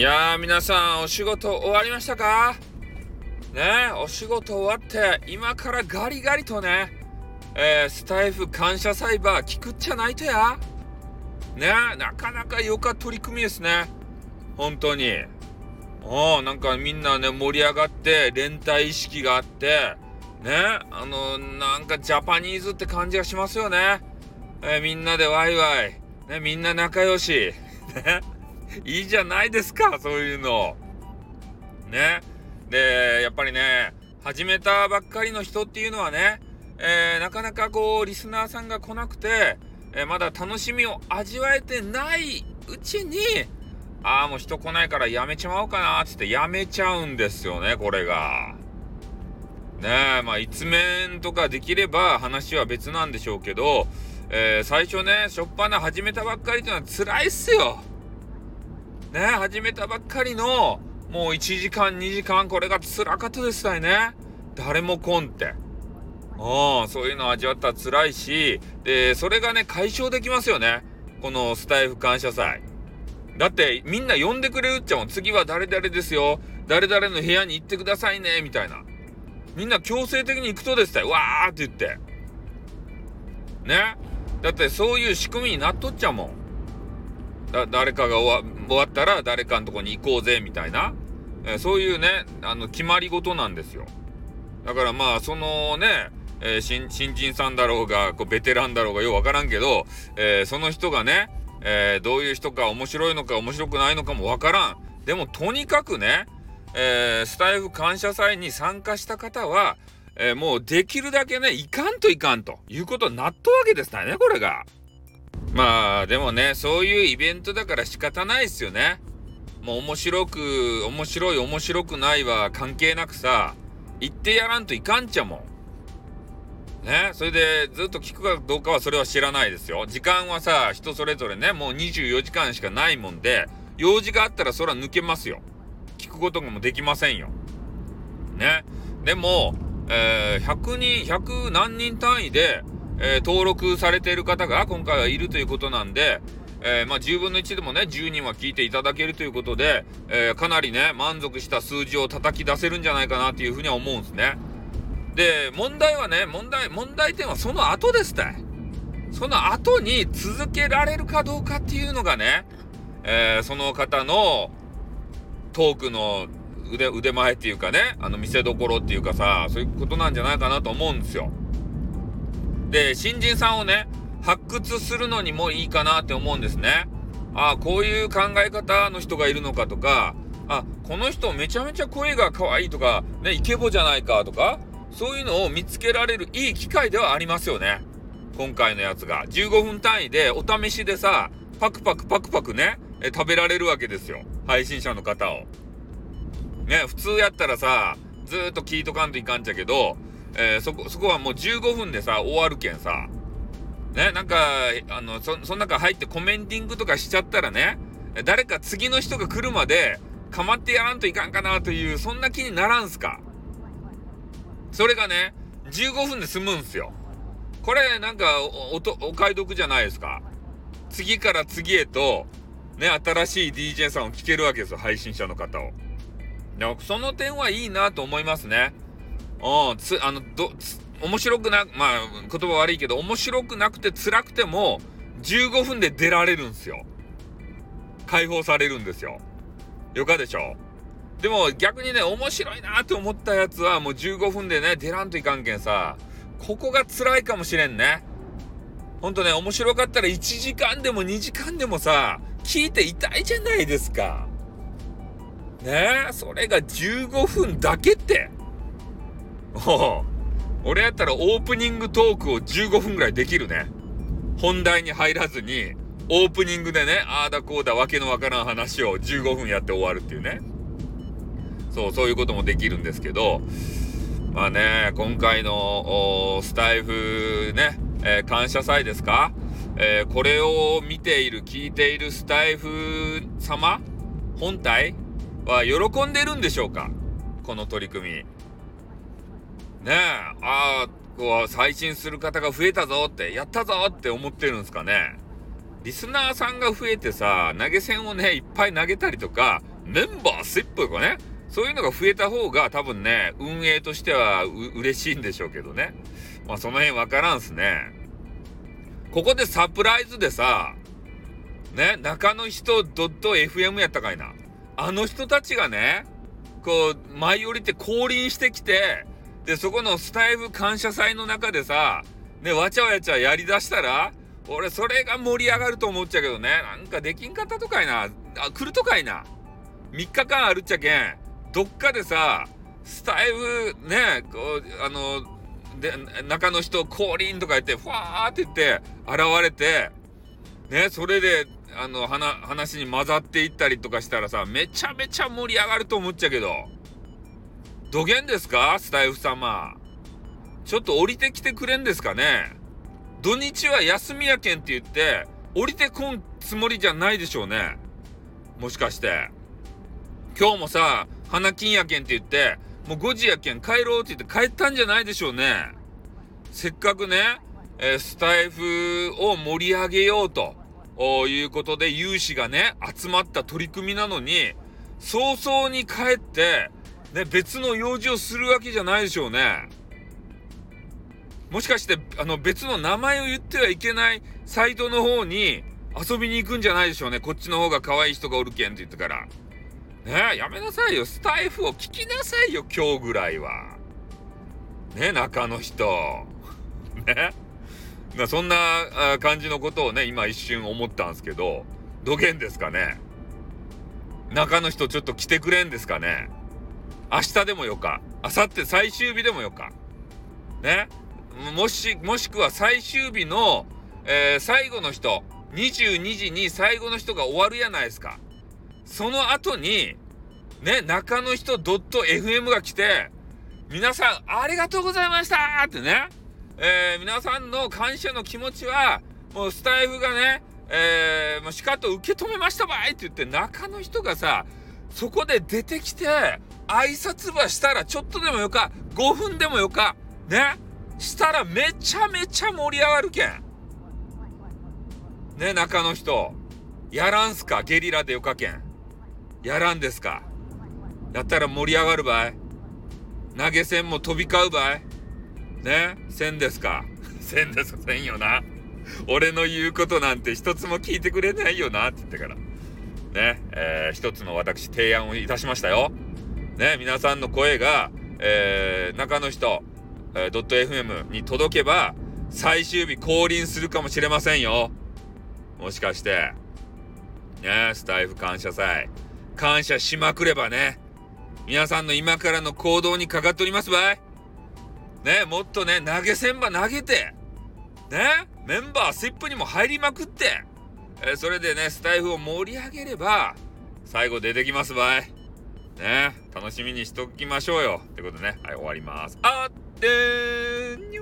いやー皆さんお仕事終わりましたか？ねお仕事終わって今からガリガリとね、えー、スタイフ感謝サイバー聞くっちゃないとや。ねなかなかよか取り組みですね。本当に。おなんかみんなね盛り上がって連帯意識があってねあのなんかジャパニーズって感じがしますよね、えー、みんなでワイワイ。ねみんな仲良し。ね。いいじゃないですか、そういうの。ね。で、やっぱりね、始めたばっかりの人っていうのはね、えー、なかなかこう、リスナーさんが来なくて、えー、まだ楽しみを味わえてないうちに、ああ、もう人来ないからやめちまおうかな、つってやめちゃうんですよね、これが。ねえ、まあ、一面とかできれば話は別なんでしょうけど、えー、最初ね、しょっぱな始めたばっかりっていうのは辛いっすよ。ね、始めたばっかりの、もう1時間、2時間、これが辛かったですたね。誰も来んって。うん、そういうのを味わったら辛いし、で、それがね、解消できますよね。このスタイフ感謝祭。だって、みんな呼んでくれるっちゃもん。次は誰々ですよ。誰々の部屋に行ってくださいね、みたいな。みんな強制的に行くとですたよ。わーって言って。ね。だってそういう仕組みになっとっちゃもん。だ誰かが終わ終わったら誰かのとこに行こうぜみたいな、えー、そういうねあの決まり事なんですよ。だからまあそのね、えー、新新人さんだろうがこうベテランだろうがようわからんけど、えー、その人がね、えどういう人か面白いのか面白くないのかもわからん。でもとにかくね、えスタイフ感謝祭に参加した方は、えもうできるだけねいかんといかんということになったわけですからねこれが。まあでもねそういうイベントだから仕方ないですよね。もう面白く面白い面白くないは関係なくさ言ってやらんといかんちゃもん。ねそれでずっと聞くかどうかはそれは知らないですよ。時間はさ人それぞれねもう24時間しかないもんで用事があったらそれは抜けますよ。聞くこともできませんよ。ね。でも、えー、100人100何人単位でえー、登録されている方が今回はいるということなんで、えー、まあ、10分の1でもね、10人は聞いていただけるということで、えー、かなりね、満足した数字を叩き出せるんじゃないかなっていうふうには思うんですね。で、問題はね、問題、問題点はその後ですたい。その後に続けられるかどうかっていうのがね、えその方のトークの腕、腕前っていうかね、あの見せどころっていうかさ、そういうことなんじゃないかなと思うんですよ。で、新人さんをね、発掘するのにもいいかなって思うんですね。ああ、こういう考え方の人がいるのかとか、あ、この人めちゃめちゃ声が可愛いとか、ね、イケボじゃないかとか、そういうのを見つけられるいい機会ではありますよね。今回のやつが。15分単位でお試しでさ、パクパクパクパクね、え食べられるわけですよ。配信者の方を。ね、普通やったらさ、ずっと聞いとかんといかんちゃけど、えー、そこ、そこはもう15分でさ、終わるけんさ、ね、なんか、あの、そ、その中入ってコメンティングとかしちゃったらね、誰か次の人が来るまで、構ってやらんといかんかなという、そんな気にならんすか。それがね、15分で済むんすよ。これ、なんかお、お、お買い得じゃないですか。次から次へと、ね、新しい DJ さんを聞けるわけですよ、配信者の方を。その点はいいなと思いますね。うん、つ、あの、ど、面白くな、まあ、言葉悪いけど、面白くなくて辛くても、15分で出られるんですよ。解放されるんですよ。よかでしょ？でも逆にね、面白いなって思ったやつはもう15分でね、出らんといかんけんさ、ここが辛いかもしれんね。ほんとね、面白かったら1時間でも2時間でもさ、聞いていたいじゃないですか。ね？え、それが15分だけって。お 俺やったらオープニングトークを15分ぐらいできるね。本題に入らずに、オープニングでね、ああだこうだわけのわからん話を15分やって終わるっていうね。そう、そういうこともできるんですけど、まあね、今回のスタイフね、えー、感謝祭ですか、えー、これを見ている、聞いているスタイフ様本体は喜んでるんでしょうか？この取り組み。ねえ、ああ、こう、最新する方が増えたぞって、やったぞって思ってるんですかね。リスナーさんが増えてさ、投げ銭をね、いっぱい投げたりとか、メンバーシップとかね、そういうのが増えた方が多分ね、運営としてはう嬉しいんでしょうけどね。まあその辺わからんすね。ここでサプライズでさ、ね、中の人ドット .fm やったかいな。あの人たちがね、こう、舞い降りて降臨してきて、で、そこのスタイフ感謝祭の中でさ、ね、わちゃわちゃやりだしたら、俺、それが盛り上がると思っちゃうけどね、なんかできんかったとかいな。あ、来るとかいな。3日間あるっちゃけん、どっかでさ、スタイフ、ね、こう、あの、で、中の人降臨とか言って、ふわーって言って、現れて、ね、それで、あの、話に混ざっていったりとかしたらさ、めちゃめちゃ盛り上がると思っちゃうけど、どげんですか？スタイフ様。ちょっと降りてきてくれんですかね？土日は休みやけんって言って、降りてこんつもりじゃないでしょうね。もしかして。今日もさ、花金やけんって言って、もう5時やけん帰ろうって言って帰ったんじゃないでしょうね。せっかくね、えー、スタイフを盛り上げようということで有志がね、集まった取り組みなのに、早々に帰って、ね、別の用事をするわけじゃないでしょうね。もしかして、あの、別の名前を言ってはいけないサイトの方に遊びに行くんじゃないでしょうね。こっちの方が可愛い人がおるけんって言ってから。ねえやめなさいよ。スタイフを聞きなさいよ、今日ぐらいは。ね中の人。ねそんな感じのことをね、今一瞬思ったんですけど、どげんですかね。中の人ちょっと来てくれんですかね。明日でもよか。明後日最終日でもよか。ね？もし、もしくは最終日の、えー、最後の人、22時に最後の人が終わるやないですか。その後に、ね、中の人 .fm が来て、皆さんありがとうございましたってね、えー、皆さんの感謝の気持ちは、もうスタイフがね、えー、もうしかと受け止めましたばいって言って、中の人がさ、そこで出てきて、挨拶ばしたらちょっとでもよか、5分でもよか、ね、したらめちゃめちゃ盛り上がるけん。ね、中の人。やらんすか？ゲリラでよかけん。やらんですか？やったら盛り上がるばい投げ銭も飛び交うばいね？せんですか？せんですせんよな。俺の言うことなんて一つも聞いてくれないよなって言ってから。ね、えー、一つの私提案をいたしましたよ。ね、皆さんの声が、えー、中の人、えー、.fm に届けば、最終日降臨するかもしれませんよ。もしかして。ねスタイフ感謝祭。感謝しまくればね。皆さんの今からの行動にかかっておりますばい。ねもっとね、投げ銭ば投げて、ねメンバーシップにも入りまくって、えー、それでね、スタイフを盛り上げれば、最後出てきますばい。ね楽しみにしときましょうよ。ってことでね、はい、終わります。あってー